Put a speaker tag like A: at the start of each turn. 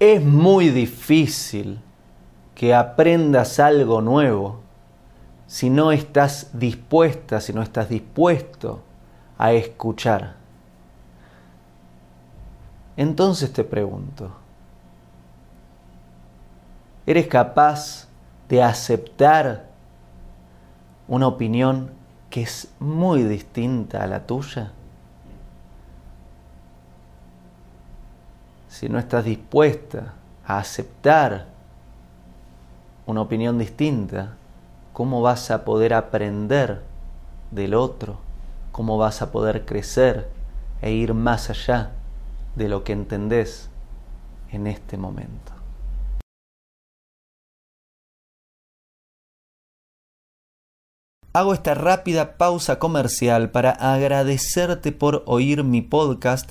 A: Es muy difícil que aprendas algo nuevo si no estás dispuesta, si no estás dispuesto a escuchar. Entonces te pregunto, ¿eres capaz de aceptar una opinión que es muy distinta a la tuya? Si no estás dispuesta a aceptar una opinión distinta, ¿cómo vas a poder aprender del otro? ¿Cómo vas a poder crecer e ir más allá de lo que entendés en este momento? Hago esta rápida pausa comercial para agradecerte por oír mi podcast